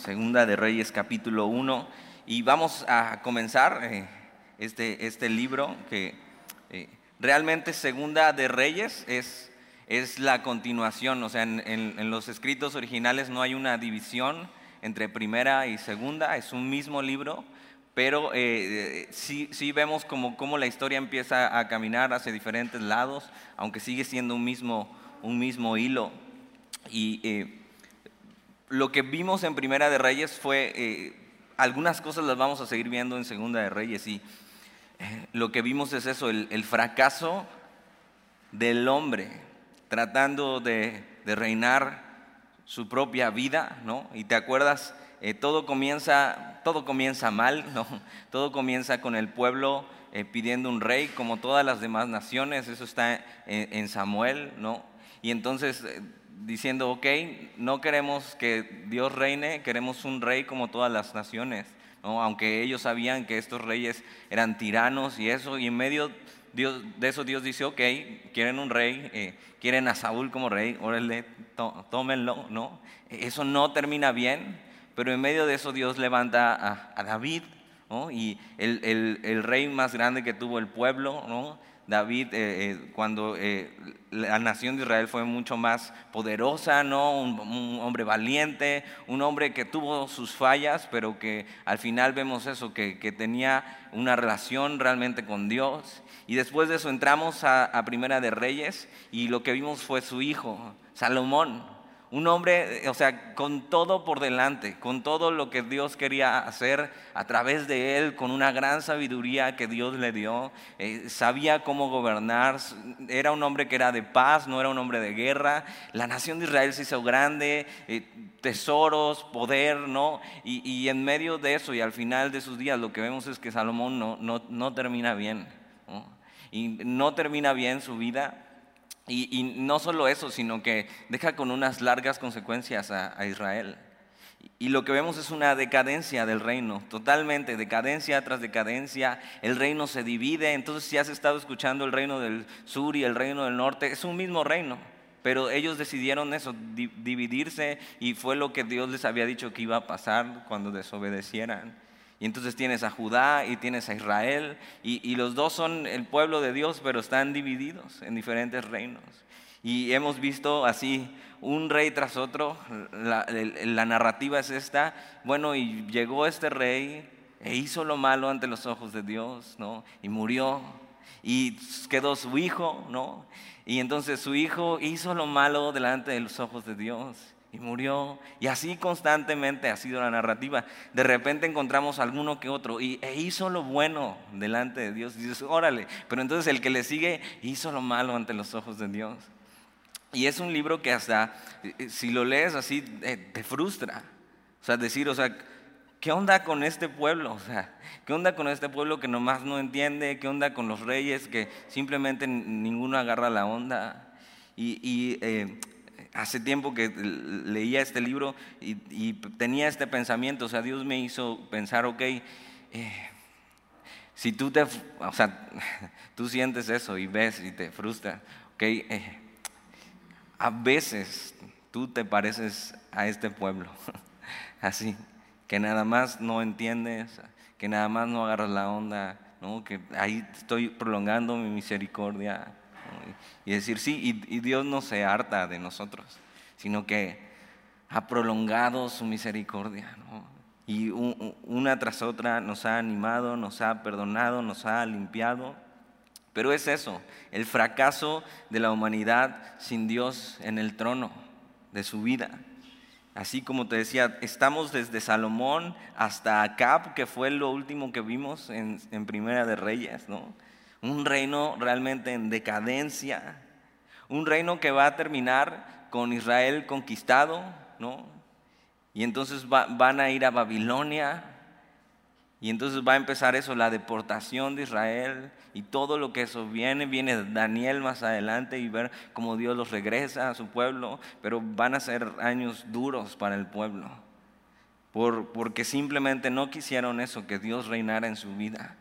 Segunda de Reyes capítulo 1 y vamos a comenzar eh, este, este libro que eh, realmente Segunda de Reyes es, es la continuación, o sea, en, los escritos originales no hay una división entre primera y segunda, es un mismo libro, pero eh, sí, sí, vemos como, como, la historia empieza a caminar hacia diferentes lados, aunque sigue siendo un mismo, un mismo hilo. Y lo que vimos en Primera de Reyes fue, eh, algunas cosas las vamos a seguir viendo en Segunda de Reyes y eh, lo que vimos es eso, el, fracaso del hombre tratando de, reinar su propia vida, ¿no? Y te acuerdas, eh, todo, comienza, todo comienza mal, ¿no? Todo comienza con el pueblo pidiendo un rey, como todas las demás naciones, eso está en, en Samuel, ¿no? Y entonces diciendo, ok, no queremos que Dios reine, queremos un rey como todas las naciones, aunque ellos sabían que estos reyes eran tiranos y eso, y en medio Dios, de eso Dios dice, ok, quieren un rey, eh, quieren a Saúl como rey, órale, tómenlo, ¿no? Eso no termina bien, pero en medio de eso Dios levanta a, David, y el, el, rey más grande que tuvo el pueblo, ¿no? David, eh, eh, cuando eh, la nación de Israel fue mucho más poderosa, ¿no? Un, hombre valiente, un hombre que tuvo sus fallas, pero que al final vemos eso, que, tenía una relación realmente con Dios. Y después de eso entramos a, a Primera de Reyes y lo que vimos fue su hijo, Salomón. Un hombre, o sea, con todo por delante, con todo lo que Dios quería hacer a través de él, con una gran sabiduría que Dios le dio, eh, sabía cómo gobernar, era un hombre que era de paz, no era un hombre de guerra. La nación de Israel se hizo grande, eh, tesoros, poder, ¿no? Y, en medio de eso y al final de sus días lo que vemos es que Salomón no, no, no termina bien, y no termina bien su vida. Y, no solo eso, sino que deja con unas largas consecuencias a, Israel. Y lo que vemos es una decadencia del reino, totalmente, decadencia tras decadencia. El reino se divide, entonces si has estado escuchando el reino del sur y el reino del norte, es un mismo reino. Pero ellos decidieron eso, dividirse, y fue lo que Dios les había dicho que iba a pasar cuando desobedecieran. Y entonces tienes a Judá y tienes a Israel, y, los dos son el pueblo de Dios, pero están divididos en diferentes reinos. Y hemos visto así un rey tras otro, la, la, narrativa es esta, bueno, y llegó este rey e hizo lo malo ante los ojos de Dios, ¿no? Y murió, y quedó su hijo, ¿no? Y entonces su hijo hizo lo malo delante de los ojos de Dios y murió. Y así constantemente ha sido la narrativa. De repente encontramos alguno que otro y e hizo lo bueno delante de Dios. Y dices, órale, pero entonces el que le sigue hizo lo malo ante los ojos de Dios. Y es un libro que hasta, eh, si lo lees así, eh, te frustra. O sea, decir, o sea, ¿qué onda con este pueblo? O sea, ¿qué onda con este pueblo que nomás no entiende? ¿Qué onda con los reyes que simplemente ninguno agarra la onda? Y, eh, hace tiempo que leía este libro y, tenía este pensamiento, o sea, Dios me hizo pensar, ok, eh, si tú te, o sea, tú sientes eso y ves y te frustra, ok, eh, a veces tú te pareces a este pueblo, así, que nada más no entiendes, que nada más no agarras la onda, ¿no? que ahí estoy prolongando mi misericordia, y decir, sí, y, Dios no se harta de nosotros, sino que ha prolongado su misericordia. Y una tras otra nos ha animado, nos ha perdonado, nos ha limpiado. Pero es eso, el fracaso de la humanidad sin Dios en el trono de su vida. Así como te decía, estamos desde Salomón hasta Acab, que fue lo último que vimos en, en Primera de Reyes, ¿no? Un reino realmente en decadencia, un reino que va a terminar con Israel conquistado, ¿no? Y entonces van a ir a Babilonia, y entonces va a empezar eso, la deportación de Israel y todo lo que eso viene. Viene Daniel más adelante y ver cómo Dios los regresa a su pueblo, pero van a ser años duros para el pueblo, por, porque simplemente no quisieron eso, que Dios reinara en su vida.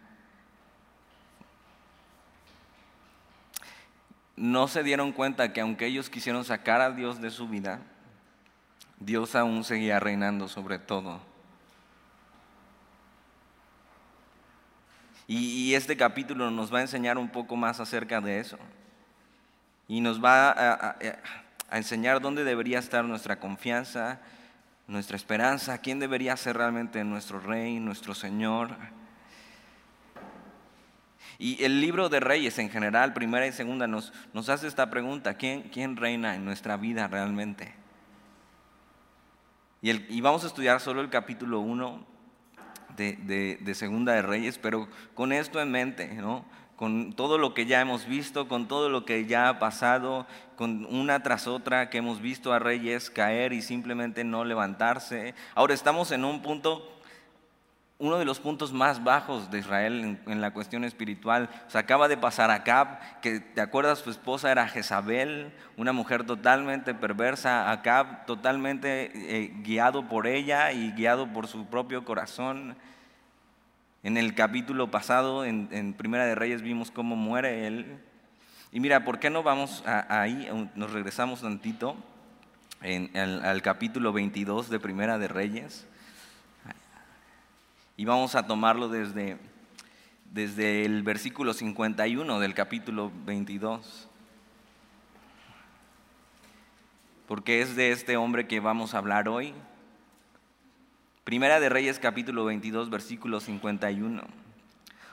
No se dieron cuenta que aunque ellos quisieron sacar a Dios de su vida, Dios aún seguía reinando sobre todo. Y, este capítulo nos va a enseñar un poco más acerca de eso. Y nos va a, enseñar dónde debería estar nuestra confianza, nuestra esperanza, quién debería ser realmente nuestro rey, nuestro Señor. Y el libro de Reyes en general, primera y segunda, nos, nos hace esta pregunta, ¿quién, ¿quién, reina en nuestra vida realmente? Y, el, y vamos a estudiar solo el capítulo 1 de, de, segunda de Reyes, pero con esto en mente, ¿no? con todo lo que ya hemos visto, con todo lo que ya ha pasado, con una tras otra que hemos visto a reyes caer y simplemente no levantarse. Ahora estamos en un punto, uno de los puntos más bajos de Israel en, la cuestión espiritual. Se acaba de pasar Acab, que te acuerdas, su esposa era Jezabel, una mujer totalmente perversa, Acab totalmente eh, guiado por ella y guiado por su propio corazón. En el capítulo pasado, en, Primera de Reyes, vimos cómo muere él. Y mira, ¿por qué no vamos ahí? Nos regresamos tantito al, capítulo 22 de Primera de Reyes. Y vamos a tomarlo desde, desde el versículo 51 del capítulo 22. Porque es de este hombre que vamos a hablar hoy. Primera de Reyes capítulo 22 versículo 51.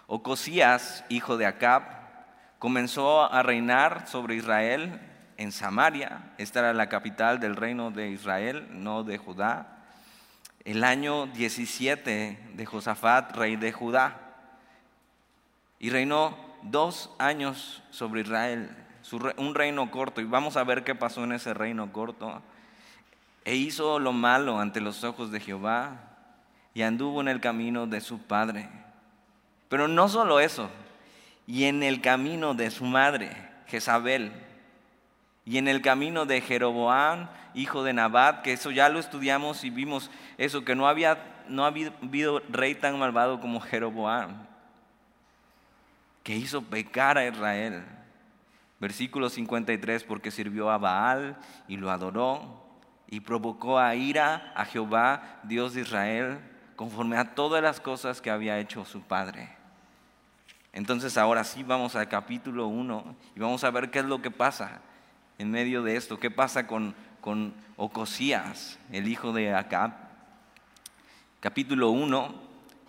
Ocosías, hijo de Acab, comenzó a reinar sobre Israel en Samaria. Esta era la capital del reino de Israel, no de Judá. El año 17 de Josafat, rey de Judá. Y reinó dos años sobre Israel, un reino corto. Y vamos a ver qué pasó en ese reino corto e hizo lo malo ante los ojos de Jehová y anduvo en el camino de su padre. Pero no solo eso, y en el camino de su madre, Jezabel, y en el camino de Jeroboam, hijo de Nabat, que eso ya lo estudiamos y vimos eso, que no había, no habido rey tan malvado como Jeroboam, que hizo pecar a Israel. Versículo 53, porque sirvió a Baal y lo adoró y provocó a ira a Jehová, Dios de Israel, conforme a todas las cosas que había hecho su padre. Entonces ahora sí vamos al capítulo 1 y vamos a ver qué es lo que pasa en medio de esto, qué pasa con, con Ocosías, el hijo de Acab. Capítulo 1,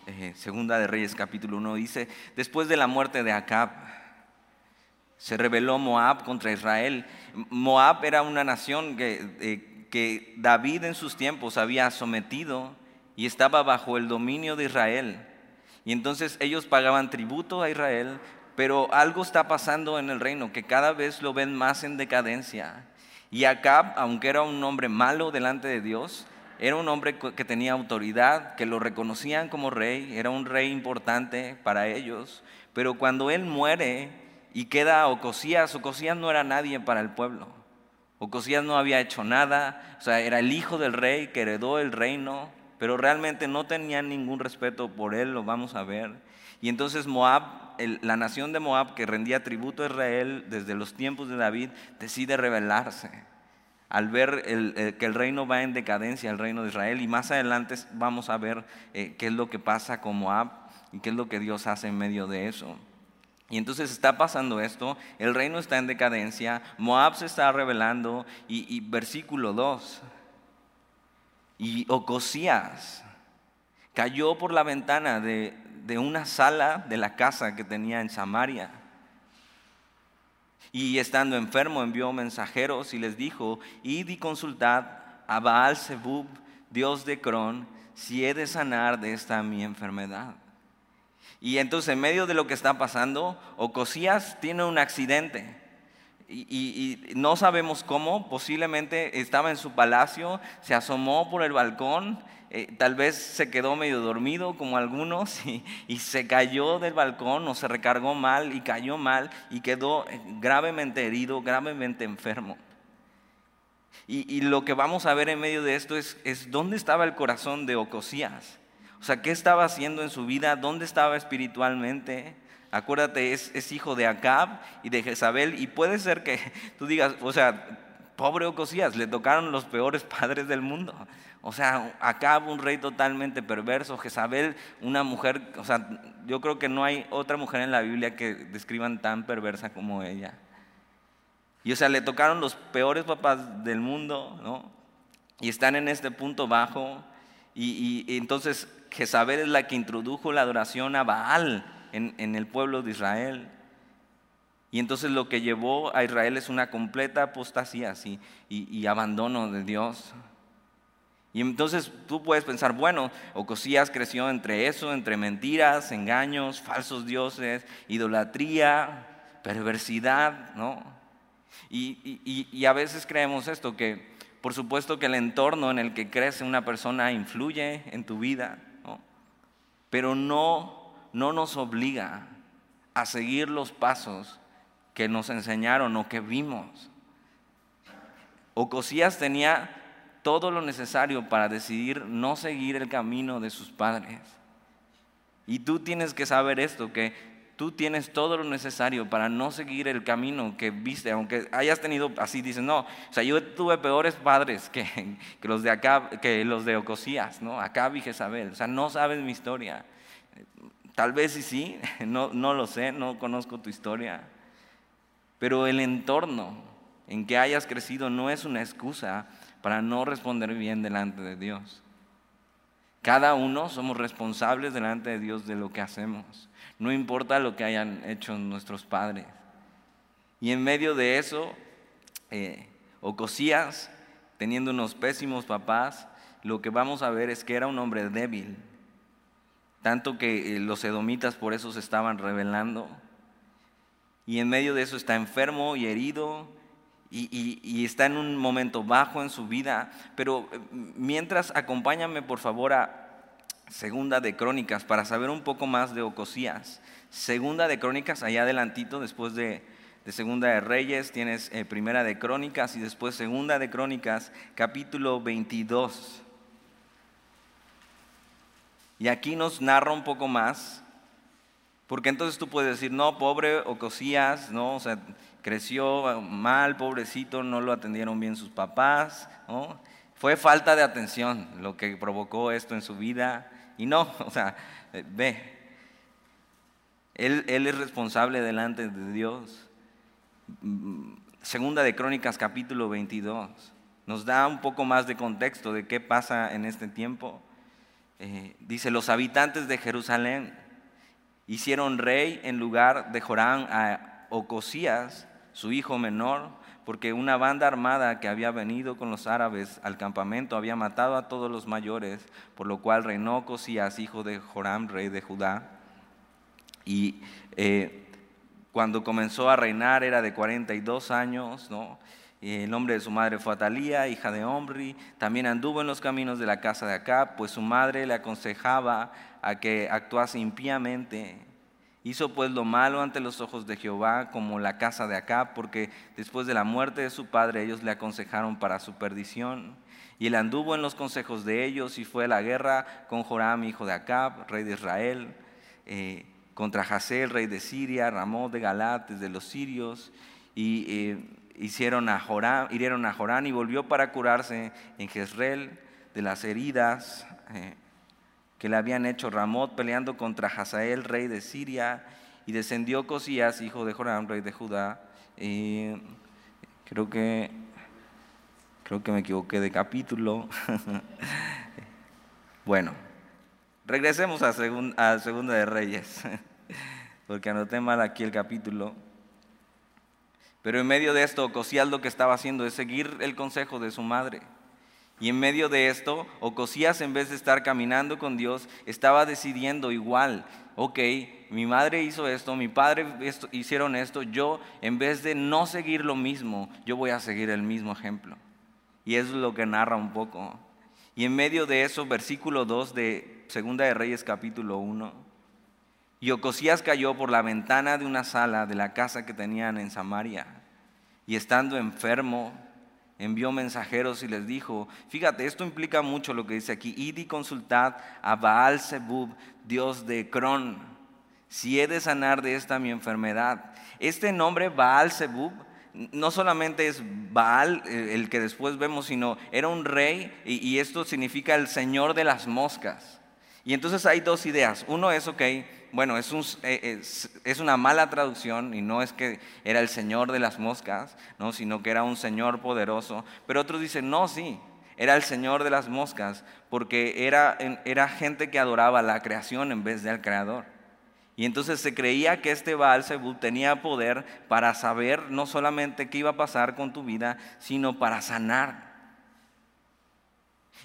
eh, segunda de Reyes capítulo 1 dice, después de la muerte de Acab, se rebeló Moab contra Israel. Moab era una nación que... Eh, que David en sus tiempos había sometido y estaba bajo el dominio de Israel. Y entonces ellos pagaban tributo a Israel, pero algo está pasando en el reino, que cada vez lo ven más en decadencia. Y Acab, aunque era un hombre malo delante de Dios, era un hombre que tenía autoridad, que lo reconocían como rey, era un rey importante para ellos. Pero cuando él muere y queda Ocosías, Ocosías no era nadie para el pueblo. Ocosías no había hecho nada, o sea, era el hijo del rey que heredó el reino, pero realmente no tenían ningún respeto por él, lo vamos a ver. Y entonces Moab, la nación de Moab que rendía tributo a Israel desde los tiempos de David, decide rebelarse al ver que el reino va en decadencia, el reino de Israel. Y más adelante vamos a ver eh, qué es lo que pasa con Moab y qué es lo que Dios hace en medio de eso. Y entonces está pasando esto, el reino está en decadencia, Moab se está revelando y, versículo 2, y Ocosías cayó por la ventana de, de una sala de la casa que tenía en Samaria. Y estando enfermo envió mensajeros y les dijo, id y consultad a Baal Zebub, Dios de Cron, si he de sanar de esta mi enfermedad. Y entonces en medio de lo que está pasando, Ocosías tiene un accidente. Y, no sabemos cómo, posiblemente estaba en su palacio, se asomó por el balcón, eh, tal vez se quedó medio dormido como algunos y, se cayó del balcón o se recargó mal y cayó mal y quedó eh, gravemente herido, gravemente enfermo. Y, y lo que vamos a ver en medio de esto es, es dónde estaba el corazón de Ocosías. O sea, ¿qué estaba haciendo en su vida? ¿Dónde estaba espiritualmente? Acuérdate, es, hijo de Acab y de Jezabel. Y puede ser que tú digas, o sea, pobre Ocosías, le tocaron los peores padres del mundo. O sea, Acab, un rey totalmente perverso, Jezabel, una mujer, o sea, yo creo que no hay otra mujer en la Biblia que describan tan perversa como ella. Y o sea, le tocaron los peores papás del mundo, ¿no? Y están en este punto bajo. Y, entonces Jezabel es la que introdujo la adoración a Baal en, el pueblo de Israel. Y entonces lo que llevó a Israel es una completa apostasía y, y, abandono de Dios. Y entonces tú puedes pensar, bueno, Ocosías creció entre eso, entre mentiras, engaños, falsos dioses, idolatría, perversidad, ¿no? Y, a veces creemos esto, que por supuesto que el entorno en el que crece una persona influye en tu vida, pero no, no nos obliga a seguir los pasos que nos enseñaron o que vimos. Ocosías tenía todo lo necesario para decidir no seguir el camino de sus padres. Y tú tienes que saber esto, que tú tienes todo lo necesario para no seguir el camino que viste, aunque hayas tenido, así dicen, no, o sea, yo tuve peores padres que, que los de acá, que los de Ocosías, ¿no? Acá vi Jezabel, o sea, no sabes mi historia. Tal vez sí, sí, no, no lo sé, no conozco tu historia, pero el entorno en que hayas crecido no es una excusa para no responder bien delante de Dios. Cada uno somos responsables delante de Dios de lo que hacemos. No importa lo que hayan hecho nuestros padres. Y en medio de eso, eh, Ocosías, teniendo unos pésimos papás, lo que vamos a ver es que era un hombre débil. Tanto que eh, los edomitas por eso se estaban rebelando. Y en medio de eso está enfermo y herido y, está en un momento bajo en su vida. Pero eh, mientras, acompáñame por favor a Segunda de Crónicas, para saber un poco más de Ocosías. Segunda de Crónicas, allá adelantito, después de, Segunda de Reyes, tienes eh, Primera de Crónicas y después Segunda de Crónicas, capítulo 22. Y aquí nos narra un poco más, porque entonces tú puedes decir, no, pobre Ocosías, no, o sea, creció mal, pobrecito, no lo atendieron bien sus papás, ¿no? Fue falta de atención lo que provocó esto en su vida. Y no, o sea, eh, ve, él, él, es responsable delante de Dios. Segunda de Crónicas capítulo 22 nos da un poco más de contexto de qué pasa en este tiempo. Eh, dice, los habitantes de Jerusalén hicieron rey en lugar de Joram a Ocosías, su hijo menor, porque una banda armada que había venido con los árabes al campamento había matado a todos los mayores, por lo cual reinó Cosías, hijo de Joram, rey de Judá. Y eh, cuando comenzó a reinar era de 42 años, ¿no? El nombre de su madre fue Atalía, hija de Omri. También anduvo en los caminos de la casa de Acab, pues su madre le aconsejaba a que actuase impíamente Hizo pues lo malo ante los ojos de Jehová como la casa de Acab, porque después de la muerte de su padre ellos le aconsejaron para su perdición. Y él anduvo en los consejos de ellos y fue a la guerra con Joram, hijo de Acab, rey de Israel, eh, contra Hazel, rey de Siria, Ramón de Galat, de los sirios, y eh, hicieron a Joram, hirieron a Joram y volvió para curarse en Jezreel de las heridas. Eh, que le habían hecho Ramot peleando contra Hazael, rey de Siria, y descendió Cosías, hijo de Joram, rey de Judá. Y creo que creo que me equivoqué de capítulo. bueno, regresemos a, a Segunda de Reyes, porque anoté mal aquí el capítulo. Pero en medio de esto, Cosías lo que estaba haciendo es seguir el consejo de su madre. Y en medio de esto, Ocosías en vez de estar caminando con Dios, estaba decidiendo igual, ok, mi madre hizo esto, mi padre hicieron esto, yo en vez de no seguir lo mismo, yo voy a seguir el mismo ejemplo. Y es lo que narra un poco. Y en medio de eso, versículo 2 de Segunda de Reyes capítulo 1, y Ocosías cayó por la ventana de una sala de la casa que tenían en Samaria, y estando enfermo, envió mensajeros y les dijo, fíjate, esto implica mucho lo que dice aquí, id y consultad a Baal Zebub, Dios de Cron, si he de sanar de esta mi enfermedad. Este nombre Baal Zebub no solamente es Baal eh, el que después vemos, sino era un rey y, esto significa el señor de las moscas. Y entonces hay dos ideas. Uno es, ok, bueno, es, eh, es, una mala traducción y no es que era el señor de las moscas, ¿no? sino que era un señor poderoso. Pero otros dicen, no, sí, era el señor de las moscas porque era, gente que adoraba la creación en vez del creador. Y entonces se creía que este Baal tenía poder para saber no solamente qué iba a pasar con tu vida, sino para sanar.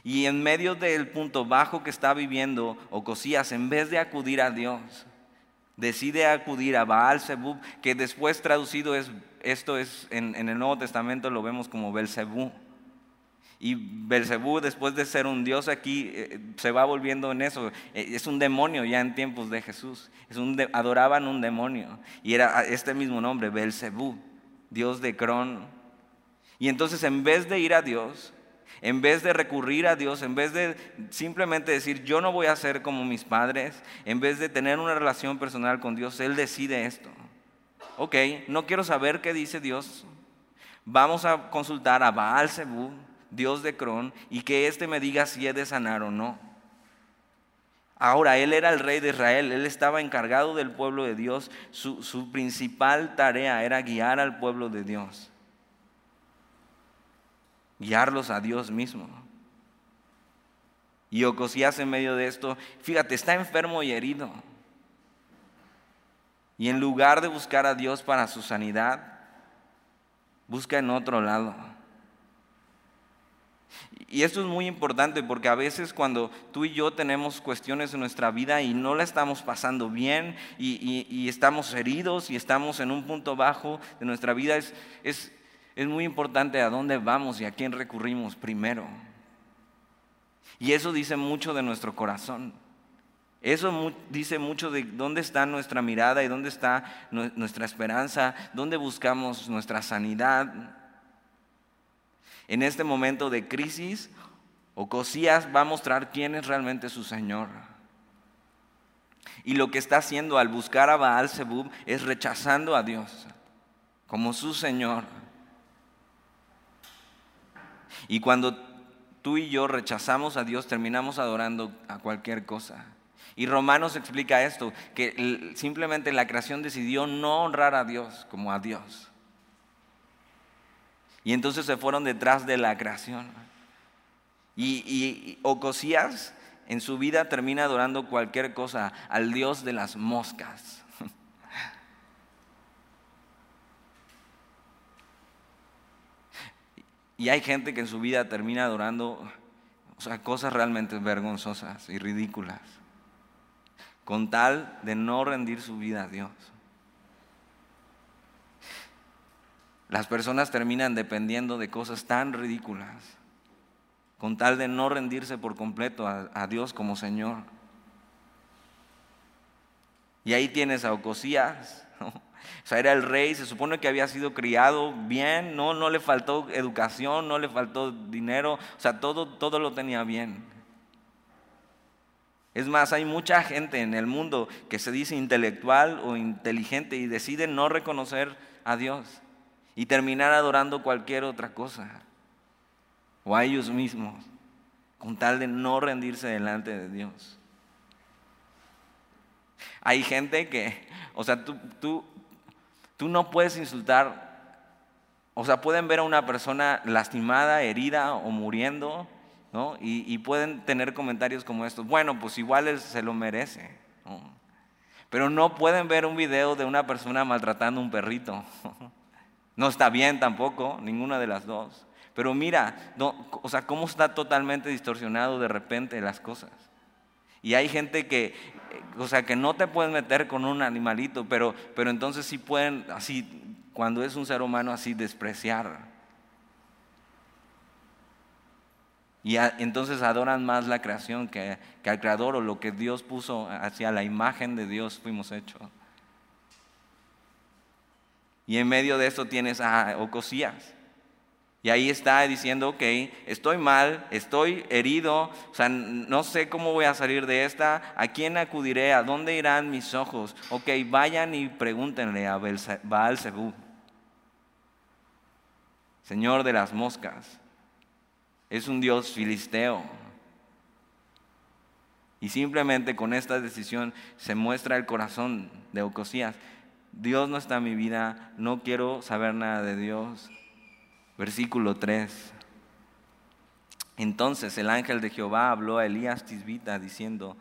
Y en medio del punto bajo que está viviendo Ocosías, en vez de acudir a Dios, decide acudir a Baal Zebub, que después traducido es, esto es, en, en el Nuevo Testamento lo vemos como Belzebú. Y Belcebú, después de ser un dios aquí, eh, se va volviendo en eso. Eh, es un demonio ya en tiempos de Jesús. Es un adoraban un demonio. Y era este mismo nombre, Belcebú, dios de Cron. Y entonces en vez de ir a Dios, en vez de recurrir a Dios, en vez de simplemente decir, yo no voy a ser como mis padres, en vez de tener una relación personal con Dios, Él decide esto. Ok, no quiero saber qué dice Dios. Vamos a consultar a Baal Zebú Dios de Cron, y que éste me diga si he de sanar o no. Ahora, él era el rey de Israel, él estaba encargado del pueblo de Dios, su principal tarea era guiar al pueblo de Dios, guiarlos a Dios mismo. Y Ocosías en medio de esto, fíjate, está enfermo y herido. Y en lugar de buscar a Dios para su sanidad, busca en otro lado. Y esto es muy importante porque a veces cuando tú y yo tenemos cuestiones en nuestra vida y no la estamos pasando bien y, estamos heridos y estamos en un punto bajo de nuestra vida, es, es, es muy importante a dónde vamos y a quién recurrimos primero. Y eso dice mucho de nuestro corazón. Eso dice mucho de dónde está nuestra mirada y dónde está nuestra esperanza, dónde buscamos nuestra sanidad, en este momento de crisis, Ocosías va a mostrar quién es realmente su Señor. Y lo que está haciendo al buscar a Baal Zebub es rechazando a Dios como su Señor. Y cuando tú y yo rechazamos a Dios, terminamos adorando a cualquier cosa. Y Romanos explica esto, que simplemente la creación decidió no honrar a Dios como a Dios. Y entonces se fueron detrás de la creación. Y, Ocosías en su vida termina adorando cualquier cosa al Dios de las moscas. Y hay gente que en su vida termina adorando cosas realmente vergonzosas y ridículas, con tal de no rendir su vida a Dios. Las personas terminan dependiendo de cosas tan ridículas, con tal de no rendirse por completo a, Dios como Señor. Y ahí tienes a Ocosías, o sea, era el rey, se supone que había sido criado bien, no, no le faltó educación, no le faltó dinero, o sea, todo, todo lo tenía bien. Es más, hay mucha gente en el mundo que se dice intelectual o inteligente y decide no reconocer a Dios y terminar adorando cualquier otra cosa o a ellos mismos con tal de no rendirse delante de Dios. Hay gente que, o sea, tú, tú, tú no puedes insultar, o sea, pueden ver a una persona lastimada, herida o muriendo, ¿no? Y, pueden tener comentarios como estos, bueno, pues igual se lo merece, pero no pueden ver un video de una persona maltratando a un perrito. No está bien tampoco, ninguna de las dos. Pero mira, o sea, cómo está totalmente distorsionado de repente las cosas. Y hay gente que, o sea, que no te pueden meter con un animalito, pero, pero entonces sí pueden, así, cuando es un ser humano, así despreciar. Y entonces adoran más la creación que, que al creador o lo que Dios puso hacia la imagen de Dios fuimos hechos. Y en medio de esto tienes a Ocosías. Y ahí está diciendo, ok, estoy mal, estoy herido, o sea, no sé cómo voy a salir de esta, ¿a quién acudiré? ¿A dónde irán mis ojos? Ok, vayan y pregúntenle a Baal Zebú. Señor de las moscas. Es un Dios filisteo. Y simplemente con esta decisión se muestra el corazón de Ocosías. Dios no está en mi vida, no quiero saber nada de Dios. Versículo 3. Entonces el ángel de Jehová habló a Elías Tisbita diciendo,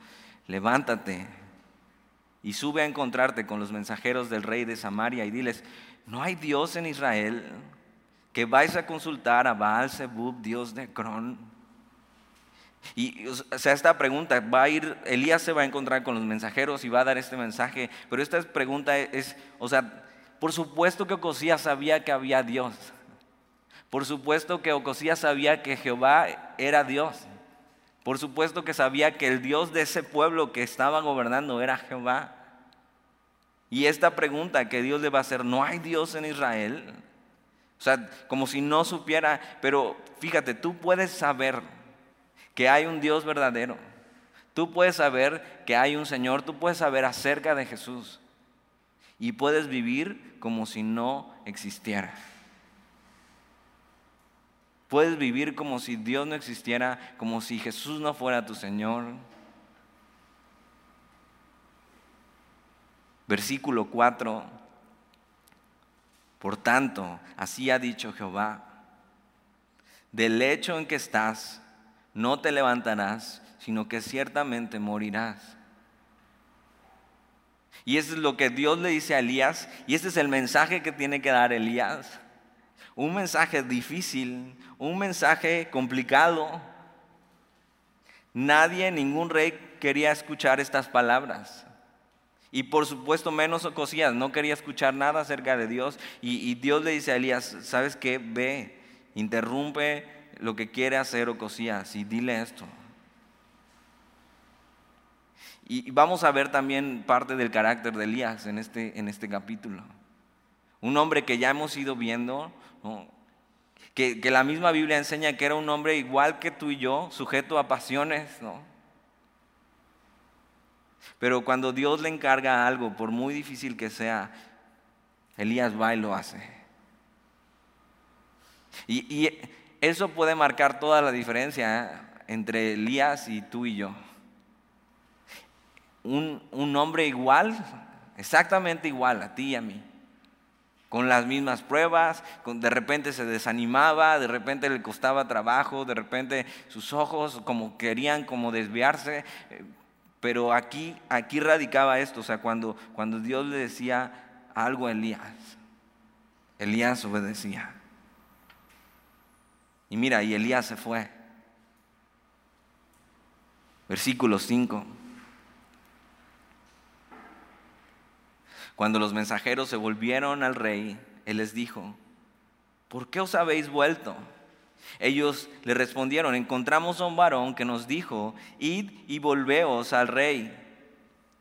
levántate y sube a encontrarte con los mensajeros del rey de Samaria y diles, ¿no hay Dios en Israel que vais a consultar a Baal Zebub, Dios de Cron? Y o sea, esta pregunta, va a ir, Elías se va a encontrar con los mensajeros y va a dar este mensaje, pero esta pregunta es, o sea, por supuesto que Ocosías sabía que había Dios. Por supuesto que Ocosías sabía que Jehová era Dios. Por supuesto que sabía que el Dios de ese pueblo que estaba gobernando era Jehová. Y esta pregunta que Dios le va a hacer, ¿no hay Dios en Israel? O sea, como si no supiera, pero fíjate, tú puedes saber que hay un Dios verdadero. Tú puedes saber que hay un Señor, tú puedes saber acerca de Jesús. Y puedes vivir como si no existiera. Puedes vivir como si Dios no existiera, como si Jesús no fuera tu Señor. Versículo 4. Por tanto, así ha dicho Jehová, del lecho en que estás, no te levantarás, sino que ciertamente morirás. Y eso es lo que Dios le dice a Elías, y este es el mensaje que tiene que dar Elías un mensaje difícil, un mensaje complicado. Nadie, ningún rey quería escuchar estas palabras. Y por supuesto menos Ocosías, no quería escuchar nada acerca de Dios. Y, Dios le dice a Elías, ¿sabes qué? Ve, interrumpe lo que quiere hacer Ocosías y dile esto. Y vamos a ver también parte del carácter de Elías en este, en este capítulo. Un hombre que ya hemos ido viendo, que, la misma Biblia enseña que era un hombre igual que tú y yo, sujeto a pasiones, ¿no? Pero cuando Dios le encarga algo, por muy difícil que sea, Elías va y lo hace. Y, eso puede marcar toda la diferencia ¿eh? entre Elías y tú y yo. Un, un hombre igual, exactamente igual a ti y a mí con las mismas pruebas, de repente se desanimaba, de repente le costaba trabajo, de repente sus ojos como querían como desviarse, eh, pero aquí, aquí radicaba esto, o sea, cuando, cuando Dios le decía algo a Elías, Elías obedecía. Y mira, y Elías se fue. Versículo 5. Cuando los mensajeros se volvieron al rey, él les dijo, ¿por qué os habéis vuelto? Ellos le respondieron, encontramos a un varón que nos dijo, id y volveos al rey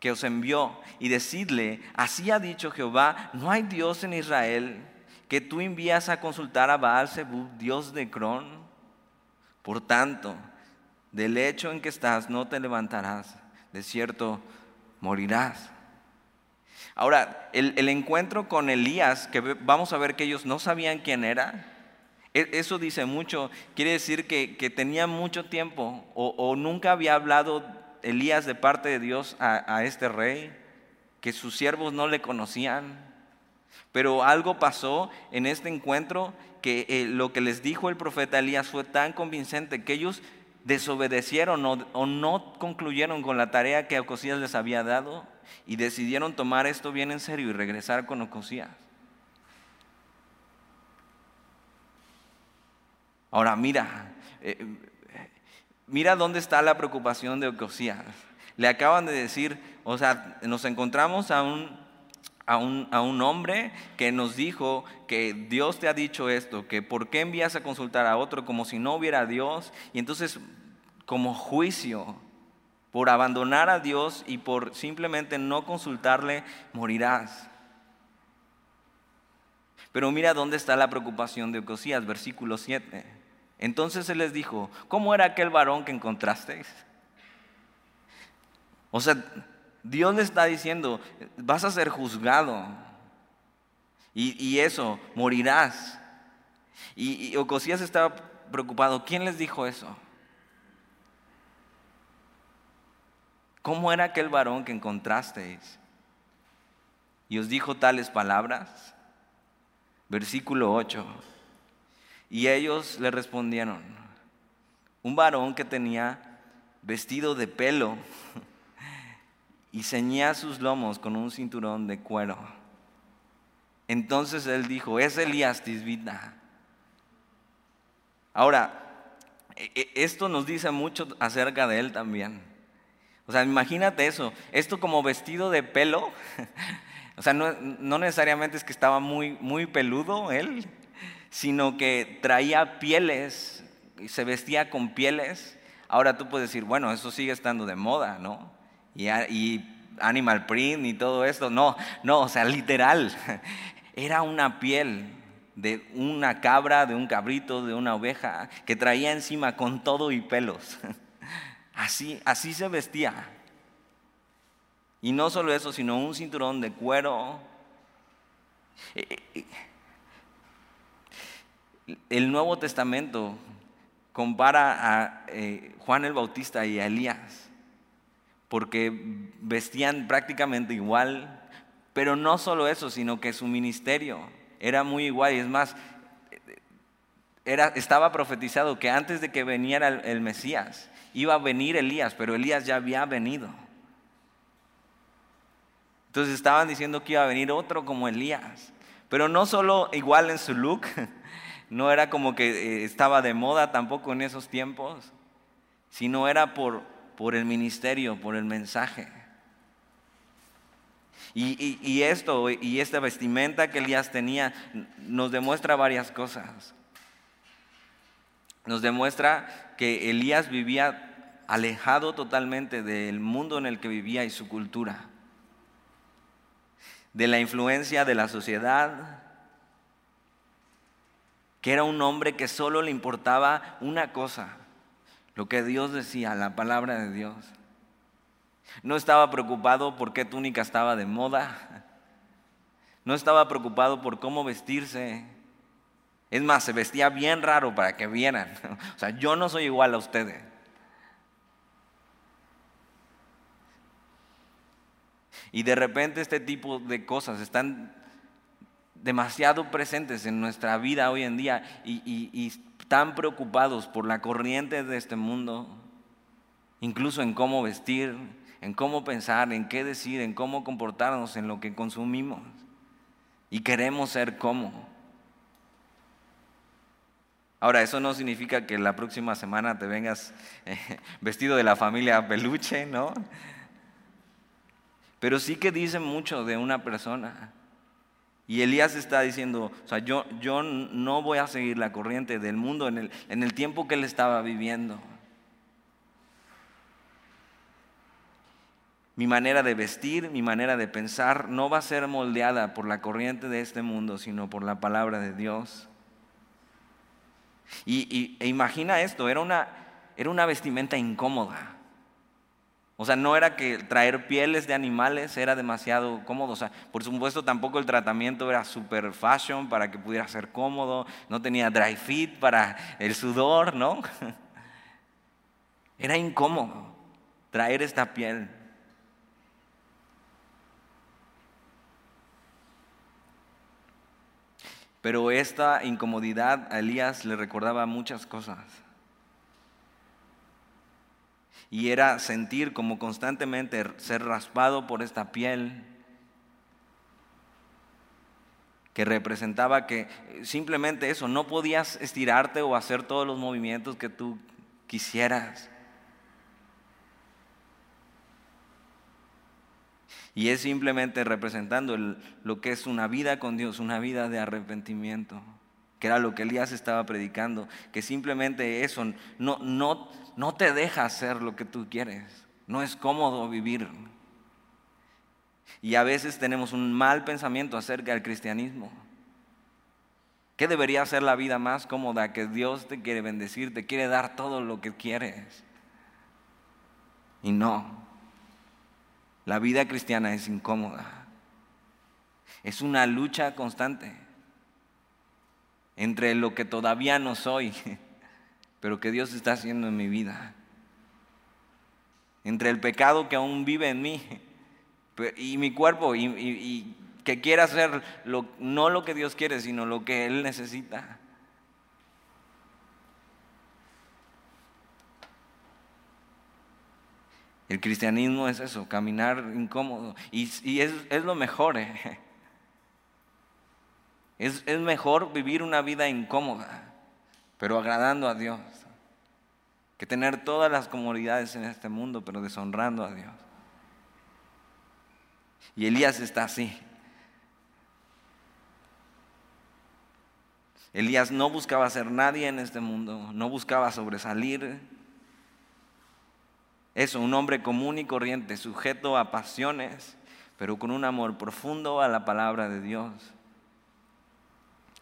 que os envió y decidle, así ha dicho Jehová, no hay Dios en Israel que tú envías a consultar a Baal Zebub, Dios de Cron. Por tanto, del hecho en que estás no te levantarás, de cierto morirás. Ahora, el, encuentro con Elías, que vamos a ver que ellos no sabían quién era, e, eso dice mucho, quiere decir que, tenía mucho tiempo o, nunca había hablado Elías de parte de Dios a, este rey, que sus siervos no le conocían. Pero algo pasó en este encuentro que eh, lo que les dijo el profeta Elías fue tan convincente que ellos desobedecieron o, no concluyeron con la tarea que Ocosías les había dado y decidieron tomar esto bien en serio y regresar con Ocosías. Ahora mira, eh, mira dónde está la preocupación de Ocosías. Le acaban de decir, o sea, nos encontramos a un, a un, a un, hombre que nos dijo que Dios te ha dicho esto, que por qué envías a consultar a otro como si no hubiera Dios. Y entonces, como juicio, por abandonar a Dios y por simplemente no consultarle, morirás. Pero mira dónde está la preocupación de Ocosías, versículo 7. Entonces él les dijo, ¿cómo era aquel varón que encontrasteis? O sea, Dios le está diciendo, vas a ser juzgado. Y, y eso, morirás. Y, y Ocosías estaba preocupado. ¿Quién les dijo eso? ¿Cómo era aquel varón que encontrasteis? Y os dijo tales palabras. Versículo 8. Y ellos le respondieron, un varón que tenía vestido de pelo y ceñía sus lomos con un cinturón de cuero. Entonces él dijo, es Elías Tisbita. Ahora, e, e, esto nos dice mucho acerca de él también. O sea, imagínate eso, esto como vestido de pelo, o sea, no, no necesariamente es que estaba muy, muy peludo él, sino que traía pieles, y se vestía con pieles. Ahora tú puedes decir, bueno, eso sigue estando de moda, ¿no? Y, y animal print y todo esto. No, no, o sea, literal. Era una piel de una cabra, de un cabrito, de una oveja, que traía encima con todo y pelos. Así, así se vestía. Y no solo eso, sino un cinturón de cuero. Eh, eh, eh, el Nuevo Testamento compara a Juan el Bautista y a Elías, porque vestían prácticamente igual, pero no solo eso, sino que su ministerio era muy igual. Y es más, era, estaba profetizado que antes de que viniera el Mesías, iba a venir Elías, pero Elías ya había venido. Entonces estaban diciendo que iba a venir otro como Elías, pero no solo igual en su look, no era como que eh, estaba de moda tampoco en esos tiempos, sino era por, por el ministerio, por el mensaje. Y, y, esto y esta vestimenta que Elías tenía nos demuestra varias cosas. Nos demuestra que Elías vivía alejado totalmente del mundo en el que vivía y su cultura, de la influencia de la sociedad, que era un hombre que solo le importaba una cosa, lo que Dios decía, la palabra de Dios. No estaba preocupado por qué túnica estaba de moda, no estaba preocupado por cómo vestirse, es más, se vestía bien raro para que vieran. O sea, yo no soy igual a ustedes. Y de repente este tipo de cosas están demasiado presentes en nuestra vida hoy en día y, y, tan preocupados por la corriente de este mundo, incluso en cómo vestir, en cómo pensar, en qué decir, en cómo comportarnos en lo que consumimos. Y queremos ser como. Ahora, eso no significa que la próxima semana te vengas eh, vestido de la familia peluche, ¿no? Pero sí que dice mucho de una persona. Y Elías está diciendo, o sea, yo, yo no voy a seguir la corriente del mundo en el, en el tiempo que él estaba viviendo. Mi manera de vestir, mi manera de pensar no va a ser moldeada por la corriente de este mundo, sino por la palabra de Dios. Y, e imagina esto, era una, era una vestimenta incómoda. O sea, no era que traer pieles de animales era demasiado cómodo. O sea, por supuesto tampoco el tratamiento era super fashion para que pudiera ser cómodo. No tenía dry fit para el sudor, ¿no? Era incómodo traer esta piel. Pero esta incomodidad a Elías le recordaba muchas cosas. Y era sentir como constantemente ser raspado por esta piel que representaba que simplemente eso, no podías estirarte o hacer todos los movimientos que tú quisieras. Y es simplemente representando lo que es una vida con Dios, una vida de arrepentimiento, que era lo que Elías estaba predicando, que simplemente eso no, no, no te deja hacer lo que tú quieres, no es cómodo vivir. Y a veces tenemos un mal pensamiento acerca del cristianismo. ¿Qué debería ser la vida más cómoda? Que Dios te quiere bendecir, te quiere dar todo lo que quieres. Y no, la vida cristiana es incómoda. Es una lucha constante entre lo que todavía no soy, pero que Dios está haciendo en mi vida, entre el pecado que aún vive en mí y mi cuerpo y, que quiere hacer no lo que Dios quiere, sino lo que Él necesita. El cristianismo es eso, caminar incómodo. Y, es, lo mejor. Eh. Es, es mejor vivir una vida incómoda, pero agradando a Dios, que tener todas las comodidades en este mundo, pero deshonrando a Dios. Y Elías está así. Elías no buscaba ser nadie en este mundo, no buscaba sobresalir, eso, un hombre común y corriente, sujeto a pasiones, pero con un amor profundo a la palabra de Dios.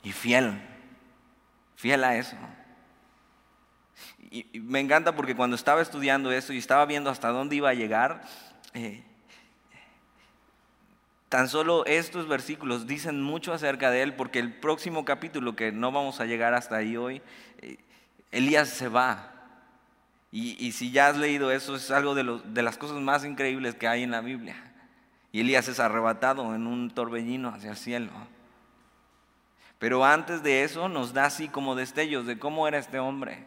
Y fiel, fiel a eso. Y, me encanta porque cuando estaba estudiando eso y estaba viendo hasta dónde iba a llegar, eh, tan solo estos versículos dicen mucho acerca de él, porque el próximo capítulo, que no vamos a llegar hasta ahí hoy, eh, Elías se va. Y, si ya has leído eso, es algo de, de las cosas más increíbles que hay en la Biblia. Y Elías es arrebatado en un torbellino hacia el cielo. Pero antes de eso nos da así como destellos de cómo era este hombre,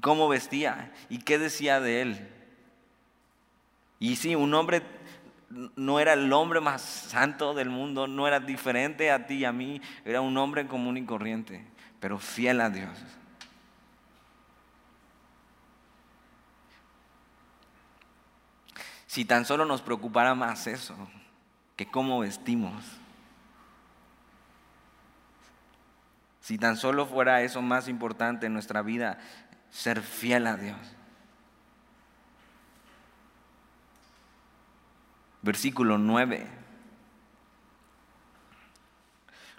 cómo vestía y qué decía de él. Y sí, un hombre no era el hombre más santo del mundo, no era diferente a ti y a mí, era un hombre común y corriente, pero fiel a Dios. Si tan solo nos preocupara más eso que cómo vestimos. Si tan solo fuera eso más importante en nuestra vida, ser fiel a Dios. Versículo 9.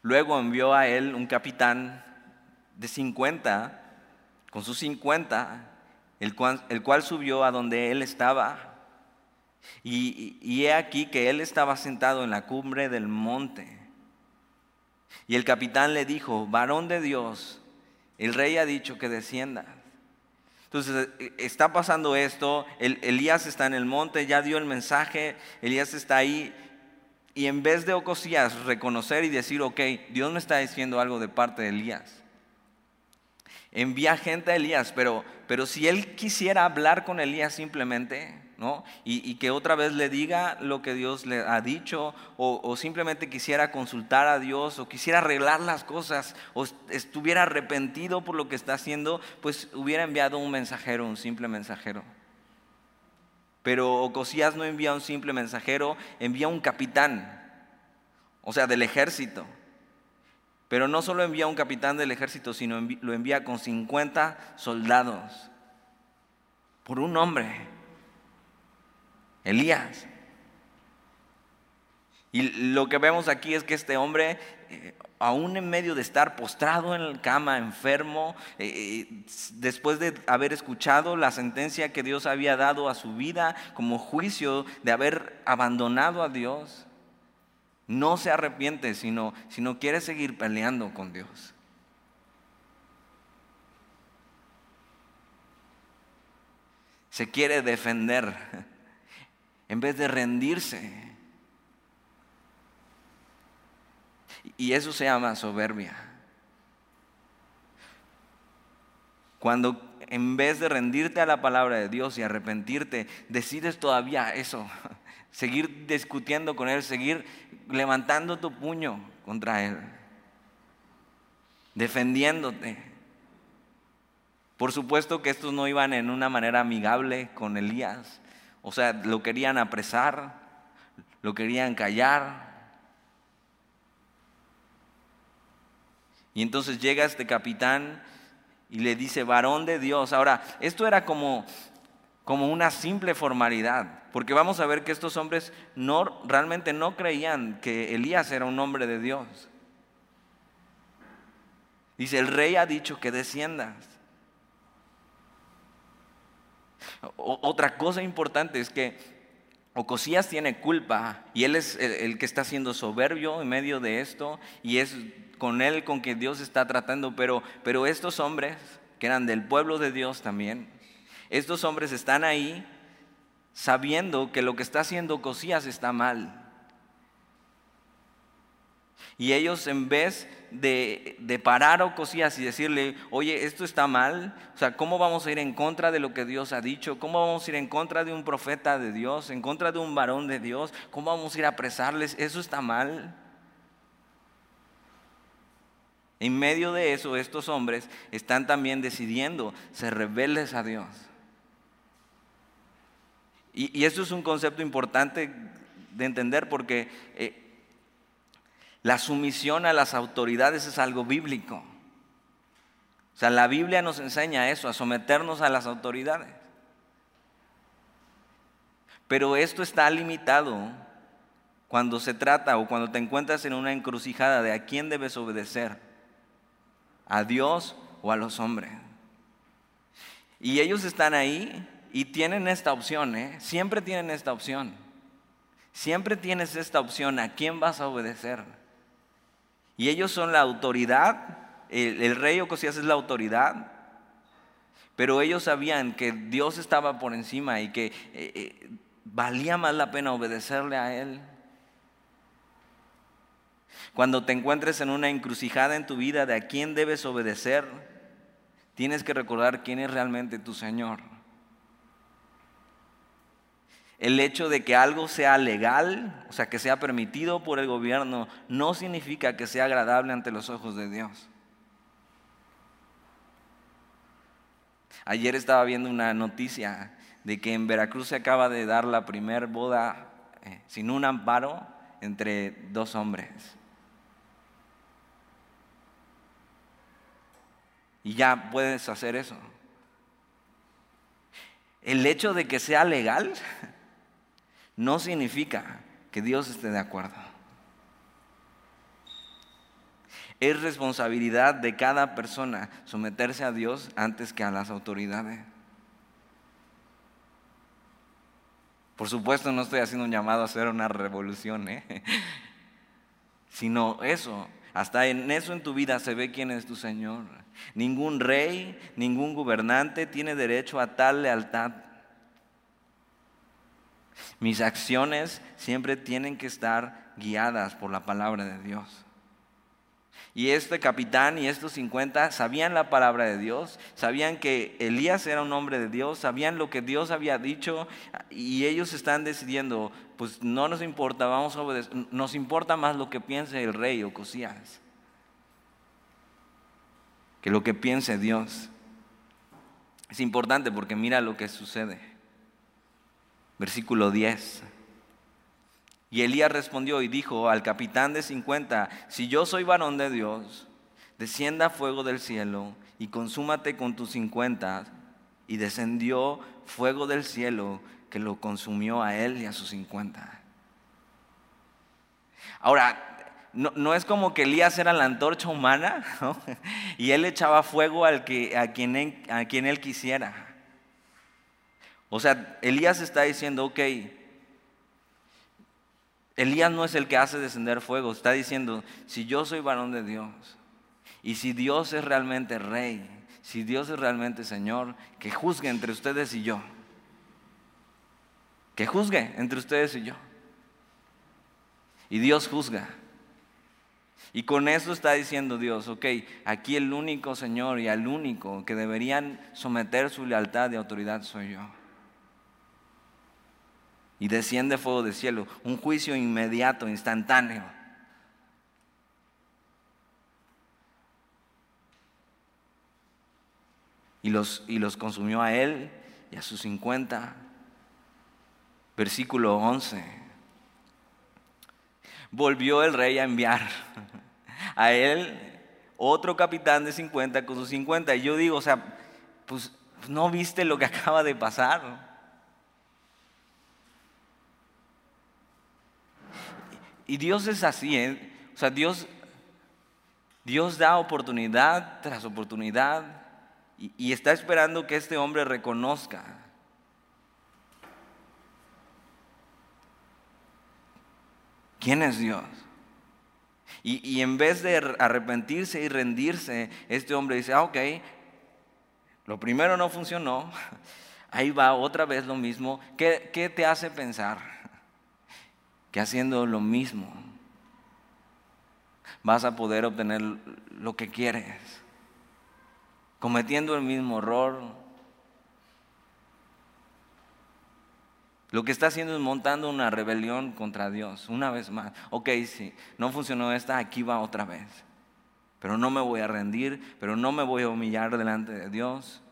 Luego envió a él un capitán de 50, con sus 50, el cual, el cual subió a donde él estaba y, he aquí que él estaba sentado en la cumbre del monte. Y el capitán le dijo, varón de Dios, el rey ha dicho que descienda. Entonces eh, está pasando esto, Elías está en el monte, ya dio el mensaje, Elías está ahí. Y en vez de Ocosías reconocer y decir, ok, Dios me está diciendo algo de parte de Elías, envía gente a Elías, pero, pero si él quisiera hablar con Elías simplemente, y, que otra vez le diga lo que Dios le ha dicho, o, simplemente quisiera consultar a Dios, o quisiera arreglar las cosas, o estuviera arrepentido por lo que está haciendo, pues hubiera enviado un mensajero, un simple mensajero. Pero Ocosías no envía un simple mensajero, envía un capitán, o sea, del ejército. Pero no solo envía un capitán del ejército, sino lo envía con 50 soldados, por un hombre. Elías. Y lo que vemos aquí es que este hombre, eh, aún en medio de estar postrado en la cama, enfermo, eh, eh, después de haber escuchado la sentencia que Dios había dado a su vida como juicio de haber abandonado a Dios, no se arrepiente, sino, sino quiere seguir peleando con Dios. Se quiere defender en vez de rendirse. Y eso se llama soberbia. Cuando en vez de rendirte a la palabra de Dios y arrepentirte, decides todavía eso, seguir discutiendo con Él, seguir levantando tu puño contra Él, defendiéndote. Por supuesto que estos no iban en una manera amigable con Elías. O sea, lo querían apresar, lo querían callar. Y entonces llega este capitán y le dice, varón de Dios. Ahora, esto era como, como una simple formalidad, porque vamos a ver que estos hombres no, realmente no creían que Elías era un hombre de Dios. Dice, el rey ha dicho que desciendas. Otra cosa importante es que Ocosías tiene culpa y él es el, que está siendo soberbio en medio de esto y es con él con que Dios está tratando, pero, pero estos hombres, que eran del pueblo de Dios también, estos hombres están ahí sabiendo que lo que está haciendo Cosías está mal. Y ellos en vez de, parar a Ocosías y decirle, oye, esto está mal, o sea, ¿cómo vamos a ir en contra de lo que Dios ha dicho? ¿Cómo vamos a ir en contra de un profeta de Dios, en contra de un varón de Dios? ¿Cómo vamos a ir a apresarles? Eso está mal. En medio de eso, estos hombres están también decidiendo ser rebeldes a Dios. Y, y esto es un concepto importante de entender porque eh, la sumisión a las autoridades es algo bíblico. O sea, la Biblia nos enseña eso, a someternos a las autoridades. Pero esto está limitado cuando se trata o cuando te encuentras en una encrucijada de a quién debes obedecer, a Dios o a los hombres. Y ellos están ahí y tienen esta opción, ¿eh? siempre tienen esta opción. Siempre tienes esta opción, ¿a quién vas a obedecer? Y ellos son la autoridad, el, rey Ocosías es la autoridad, pero ellos sabían que Dios estaba por encima y que eh, eh, valía más la pena obedecerle a Él. Cuando te encuentres en una encrucijada en tu vida de a quién debes obedecer, tienes que recordar quién es realmente tu Señor. El hecho de que algo sea legal, o sea, que sea permitido por el gobierno, no significa que sea agradable ante los ojos de Dios. Ayer estaba viendo una noticia de que en Veracruz se acaba de dar la primer boda eh, sin un amparo entre dos hombres. Y ya puedes hacer eso. El hecho de que sea legal no significa que Dios esté de acuerdo. Es responsabilidad de cada persona someterse a Dios antes que a las autoridades. Por supuesto no estoy haciendo un llamado a hacer una revolución, ¿eh? sino eso, hasta en eso en tu vida se ve quién es tu Señor. Ningún rey, ningún gobernante tiene derecho a tal lealtad mis acciones siempre tienen que estar guiadas por la palabra de Dios. Y este capitán y estos 50 sabían la palabra de Dios, sabían que Elías era un hombre de Dios, sabían lo que Dios había dicho y ellos están decidiendo, pues no nos importa, vamos a obedecer, nos importa más lo que piense el rey o Cosías que lo que piense Dios. Es importante porque mira lo que sucede. Versículo 10. Y Elías respondió y dijo al capitán de 50, si yo soy varón de Dios, descienda fuego del cielo y consúmate con tus 50. Y descendió fuego del cielo que lo consumió a él y a sus 50. Ahora, no, es como que Elías era la antorcha humana y él echaba fuego al que, a, quien, a quien él quisiera. O sea, Elías está diciendo, ok, Elías no es el que hace descender fuego, está diciendo, si yo soy varón de Dios y si Dios es realmente rey, si Dios es realmente Señor, que juzgue entre ustedes y yo. Que juzgue entre ustedes y yo. Y Dios juzga. Y con eso está diciendo Dios, ok, aquí el único Señor y al único que deberían someter su lealtad y autoridad soy yo y desciende fuego del cielo, un juicio inmediato, instantáneo. Y los, y los consumió a él y a sus 50. Versículo 11. Volvió el rey a enviar a él otro capitán de 50 con sus 50. Y yo digo, o sea, pues no viste lo que acaba de pasar. Y Dios es así, ¿eh? o sea, Dios, Dios da oportunidad tras oportunidad y, y está esperando que este hombre reconozca quién es Dios. Y, en vez de arrepentirse y rendirse, este hombre dice, ah, ok, lo primero no funcionó, ahí va otra vez lo mismo. ¿Qué, qué te hace pensar que haciendo lo mismo vas a poder obtener lo que quieres? Cometiendo el mismo error, Lo que está haciendo es montando una rebelión contra Dios, una vez más. Ok, sí, no funcionó esta, aquí va otra vez. Pero no me voy a rendir, pero no me voy a humillar delante de Dios.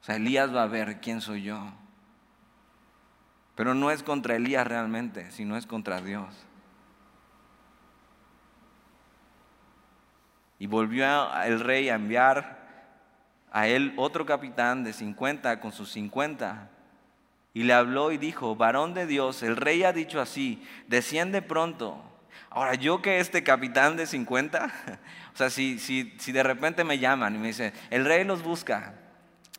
O sea, Elías va a ver quién soy yo. Pero no es contra Elías realmente, sino es contra Dios. Y volvió el rey a enviar a él otro capitán de 50 con sus 50 y le habló y dijo, varón de Dios, el rey ha dicho así, desciende pronto. Ahora, yo que este capitán de 50, o sea, si, si, si de repente me llaman y me dicen, el rey los busca,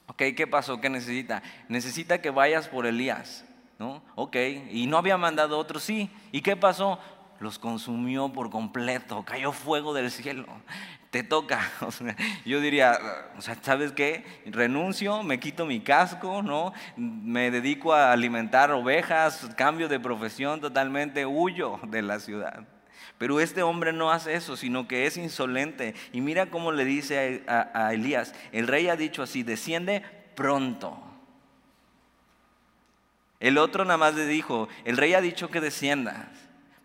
ok, ¿qué pasó? ¿Qué necesita? Necesita que vayas por Elías, ¿no? Ok, y no había mandado otro, sí. ¿Y qué pasó? Los consumió por completo, cayó fuego del cielo te toca. yo diría, ¿sabes qué? Renuncio, me quito mi casco, ¿no? Me dedico a alimentar ovejas, cambio de profesión totalmente, huyo de la ciudad. Pero este hombre no hace eso, sino que es insolente. Y mira cómo le dice a, a Elías, el rey ha dicho así, desciende pronto. El otro nada más le dijo, el rey ha dicho que desciendas.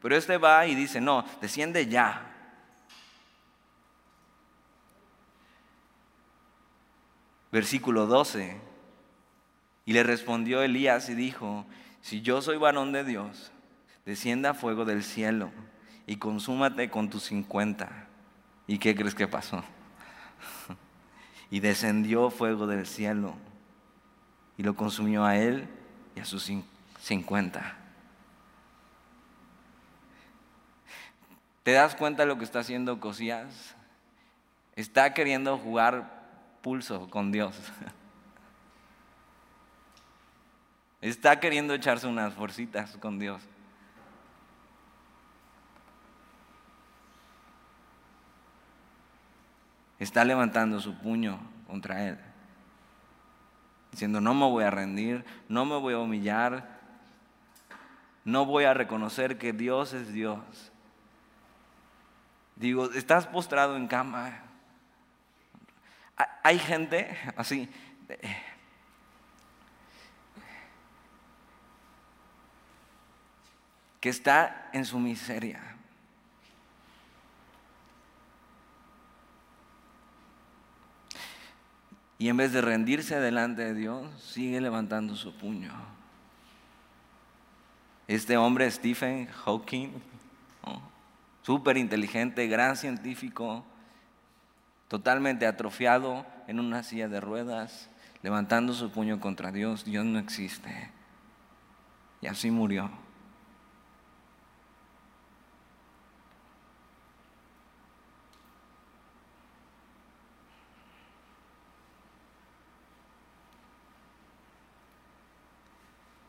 Pero este va y dice, no, desciende ya. Versículo 12. Y le respondió Elías y dijo, si yo soy varón de Dios, descienda fuego del cielo y consúmate con tus cincuenta. ¿Y qué crees que pasó? y descendió fuego del cielo y lo consumió a él y a sus cincuenta. ¿Te das cuenta de lo que está haciendo Cosías? Está queriendo jugar pulso con Dios. Está queriendo echarse unas forcitas con Dios. Está levantando su puño contra Él. Diciendo, no me voy a rendir, no me voy a humillar, no voy a reconocer que Dios es Dios. Digo, estás postrado en cama, hay gente así, que está en su miseria. Y en vez de rendirse delante de Dios, sigue levantando su puño. Este hombre, Stephen Hawking, súper inteligente, gran científico, totalmente atrofiado en una silla de ruedas, levantando su puño contra Dios, Dios no existe. Y así murió.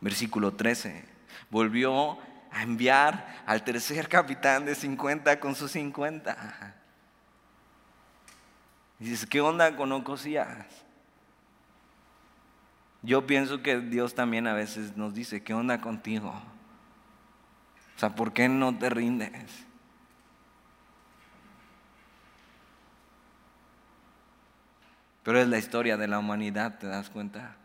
Versículo 13. Volvió a enviar al tercer capitán de 50 con sus 50. Y dices, ¿qué onda con Ocosías? Yo pienso que Dios también a veces nos dice, ¿qué onda contigo? O sea, ¿por qué no te rindes? Pero es la historia de la humanidad, ¿te das cuenta?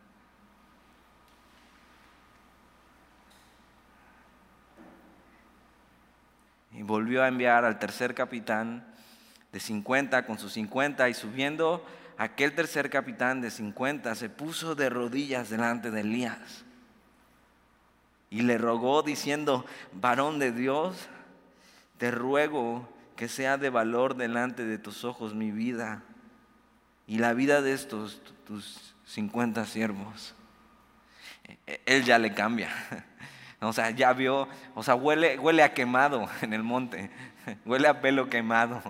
Y volvió a enviar al tercer capitán de 50 con sus 50 y subiendo aquel tercer capitán de 50 se puso de rodillas delante de Elías y le rogó diciendo, varón de Dios, te ruego que sea de valor delante de tus ojos mi vida y la vida de estos tus 50 siervos. E-, él ya le cambia. O sea, ya vio, o sea, huele, huele a quemado en el monte, huele a pelo quemado.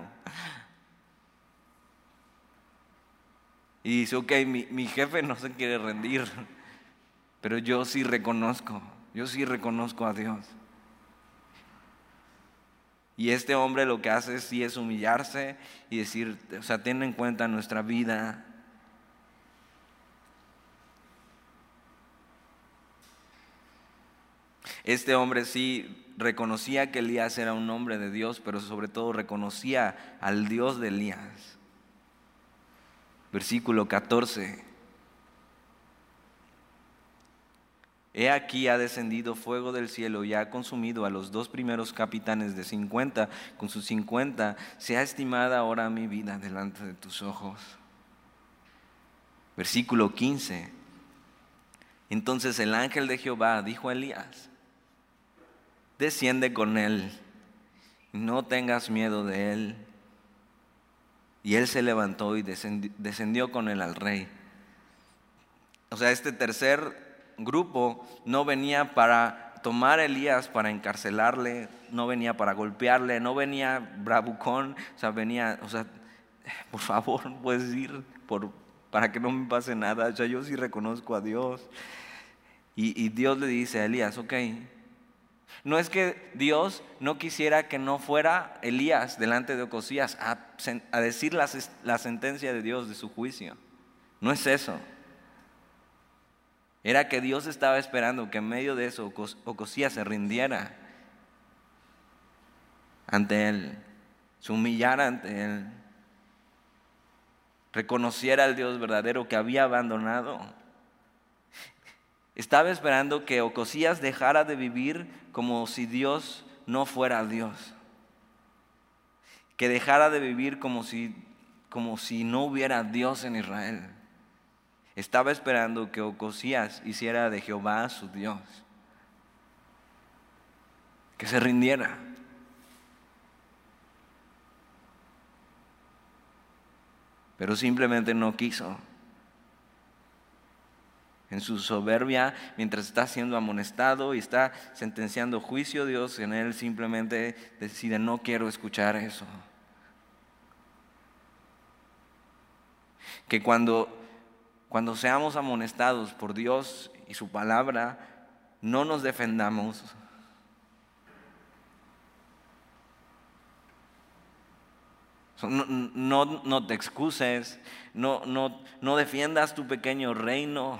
Y dice, ok, mi, mi jefe no se quiere rendir, pero yo sí reconozco, yo sí reconozco a Dios. Y este hombre lo que hace sí es humillarse y decir, o sea, ten en cuenta nuestra vida. Este hombre sí reconocía que Elías era un hombre de Dios, pero sobre todo reconocía al Dios de Elías. Versículo 14. He aquí ha descendido fuego del cielo y ha consumido a los dos primeros capitanes de cincuenta, con sus cincuenta, se ha estimada ahora mi vida delante de tus ojos. Versículo 15. Entonces el ángel de Jehová dijo a Elías, desciende con él, no tengas miedo de él. Y él se levantó y descendió con él al rey. O sea, este tercer grupo no venía para tomar a Elías para encarcelarle, no venía para golpearle, no venía bravucón, o sea, venía, o sea, por favor, puedes ir por, para que no me pase nada, o sea, yo sí reconozco a Dios. Y, y Dios le dice a Elías, ok, no es que Dios no quisiera que no fuera Elías delante de Ocosías a, decir la sentencia de Dios de su juicio, no es eso. Era que Dios estaba esperando que en medio de eso Ocosías se rindiera ante Él, se humillara ante Él, reconociera al Dios verdadero que había abandonado. Estaba esperando que Ocosías dejara de vivir como si Dios no fuera Dios. Que dejara de vivir como si, como si no hubiera Dios en Israel. Estaba esperando que Ocosías hiciera de Jehová su Dios. Que se rindiera. Pero simplemente no quiso. En su soberbia, mientras está siendo amonestado y está sentenciando juicio, Dios en él simplemente decide, no quiero escuchar eso. Que cuando cuando seamos amonestados por Dios y su palabra, no nos defendamos. No, no, te excuses, no, no, no defiendas tu pequeño reino.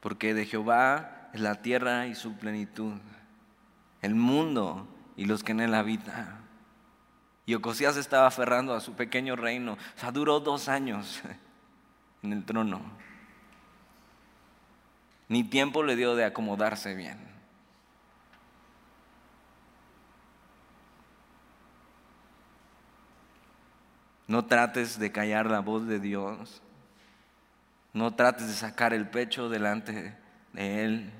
Porque de Jehová es la tierra y su plenitud, el mundo y los que en él habitan. Y Ocosías estaba aferrando a su pequeño reino. O sea, duró dos años en el trono. Ni tiempo le dio de acomodarse bien. No trates de callar la voz de Dios. No trates de sacar el pecho delante de Él.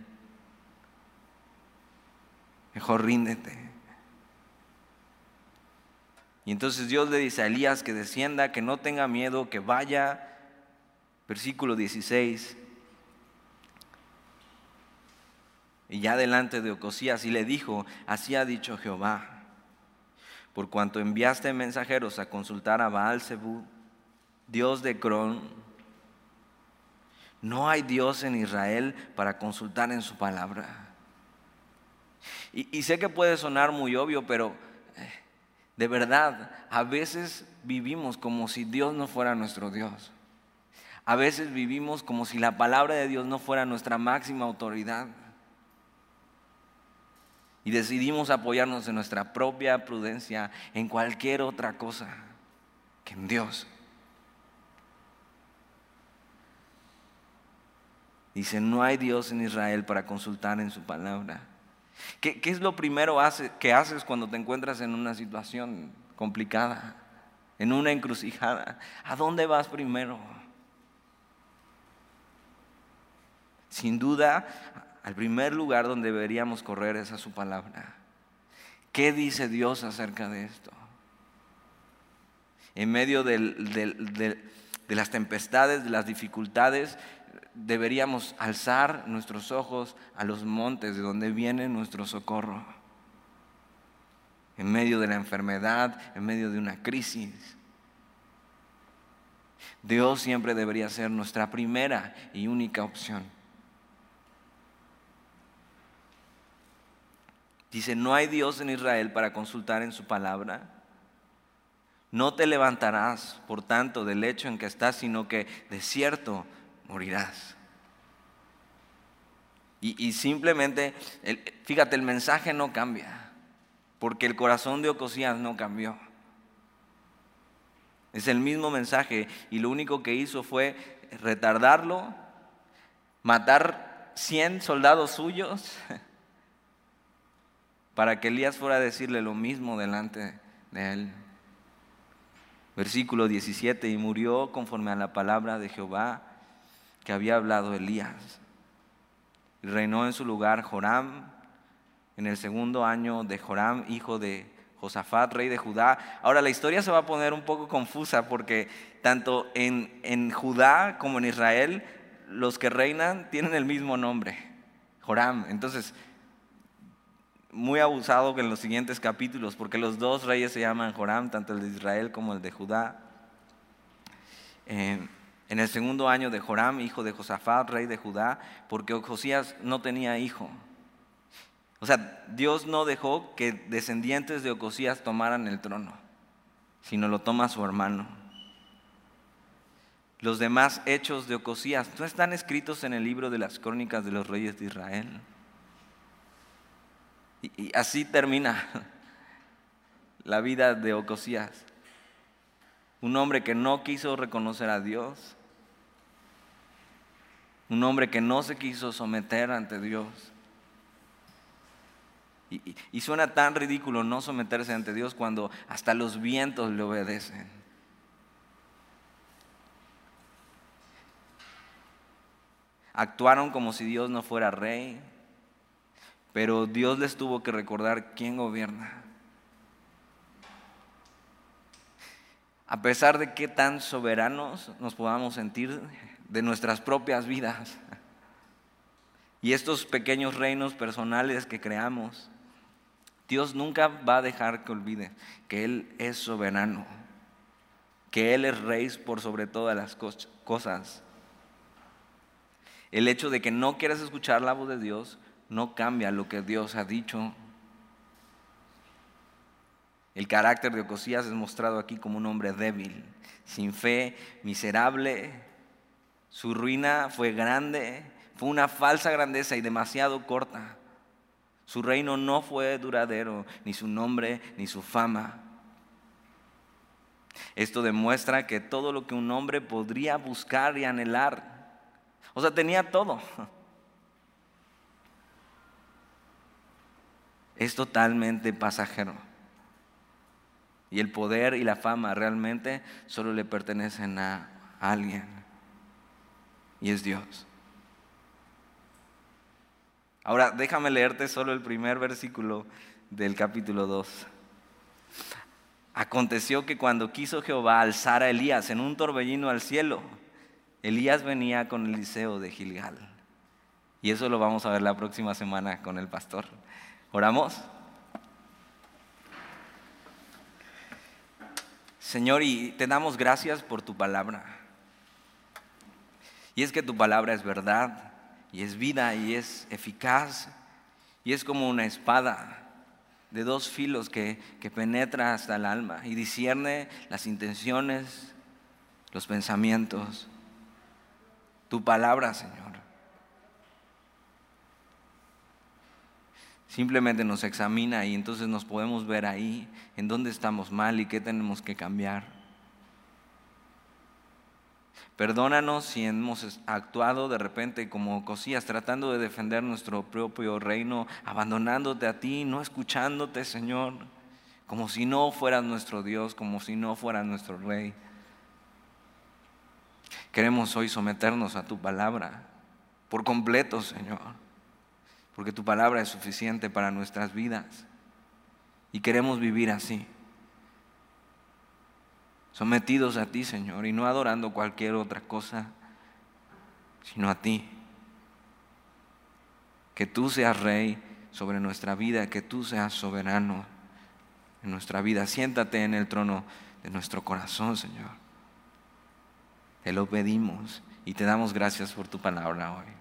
Mejor ríndete. Y entonces Dios le dice a Elías que descienda, que no tenga miedo, que vaya. Versículo 16. Y ya delante de Ocosías y le dijo, así ha dicho Jehová, por cuanto enviaste mensajeros a consultar a Baal Zebú, Dios de Cron, no hay Dios en Israel para consultar en su palabra. Y, sé que puede sonar muy obvio, pero de verdad, a veces vivimos como si Dios no fuera nuestro Dios. A veces vivimos como si la palabra de Dios no fuera nuestra máxima autoridad. Y decidimos apoyarnos en nuestra propia prudencia en cualquier otra cosa que en Dios. Dice, no hay Dios en Israel para consultar en su palabra. ¿Qué, es lo primero que haces cuando te encuentras en una situación complicada, en una encrucijada? ¿A dónde vas primero? Sin duda, al primer lugar donde deberíamos correr es a su palabra. ¿Qué dice Dios acerca de esto? En medio de las tempestades, de las dificultades, deberíamos alzar nuestros ojos a los montes de donde viene nuestro socorro. En medio de la enfermedad, en medio de una crisis. Dios siempre debería ser nuestra primera y única opción. Dice, no hay Dios en Israel para consultar en su palabra. No te levantarás, por tanto, del hecho en que estás, sino que de cierto morirás. Y, simplemente, fíjate, el mensaje no cambia, porque el corazón de Ocosías no cambió. Es el mismo mensaje y lo único que hizo fue retardarlo, matar 100 soldados suyos para que Elías fuera a decirle lo mismo delante de él. Versículo 17, y murió conforme a la palabra de Jehová que había hablado Elías. Y reinó en su lugar Joram en el segundo año de Joram, hijo de Josafat, rey de Judá. Ahora la historia se va a poner un poco confusa porque tanto en, en Judá como en Israel los que reinan tienen el mismo nombre, Joram. Entonces, muy abusado en los siguientes capítulos, porque los dos reyes se llaman Joram, tanto el de Israel como el de Judá. Eh, en el segundo año de Joram, hijo de Josafat, rey de Judá, porque Josías no tenía hijo. O sea, Dios no dejó que descendientes de Ocosías tomaran el trono, sino lo toma su hermano. Los demás hechos de Ocosías no están escritos en el libro de las crónicas de los reyes de Israel. Y, así termina la vida de Ocosías. Un hombre que no quiso reconocer a Dios. Un hombre que no se quiso someter ante Dios. Y, suena tan ridículo no someterse ante Dios cuando hasta los vientos le obedecen. Actuaron como si Dios no fuera rey, pero Dios les tuvo que recordar quién gobierna. A pesar de qué tan soberanos nos podamos sentir de nuestras propias vidas y estos pequeños reinos personales que creamos, Dios nunca va a dejar que olvide que Él es soberano, que Él es rey por sobre todas las cosas. El hecho de que no quieras escuchar la voz de Dios no cambia lo que Dios ha dicho. El carácter de Ocosías es mostrado aquí como un hombre débil, sin fe, miserable. Su ruina fue grande, fue una falsa grandeza y demasiado corta. Su reino no fue duradero, ni su nombre, ni su fama. Esto demuestra que todo lo que un hombre podría buscar y anhelar, o sea, tenía todo es totalmente pasajero. Y el poder y la fama realmente solo le pertenecen a alguien. Y es Dios. Ahora, déjame leerte solo el primer versículo del capítulo 2. Aconteció que cuando quiso Jehová alzar a Elías en un torbellino al cielo, Elías venía con Eliseo de Gilgal. Y eso lo vamos a ver la próxima semana con el pastor. ¿Oramos? Señor, y te damos gracias por tu palabra. Y es que tu palabra es verdad, y es vida, y es eficaz, y es como una espada de dos filos que, que penetra hasta el alma y discierne las intenciones, los pensamientos. Tu palabra, Señor Simplemente nos examina y entonces nos podemos ver ahí en dónde estamos mal y qué tenemos que cambiar. Perdónanos si hemos actuado de repente como cosías, tratando de defender nuestro propio reino, abandonándote a ti, no escuchándote, Señor, como si no fueras nuestro Dios, como si no fueras nuestro Rey. Queremos hoy someternos a tu palabra por completo, Señor porque tu palabra es suficiente para nuestras vidas y queremos vivir así, sometidos a ti, Señor, y no adorando cualquier otra cosa, sino a ti. Que tú seas rey sobre nuestra vida, que tú seas soberano en nuestra vida. Siéntate en el trono de nuestro corazón, Señor. Te lo pedimos y te damos gracias por tu palabra hoy.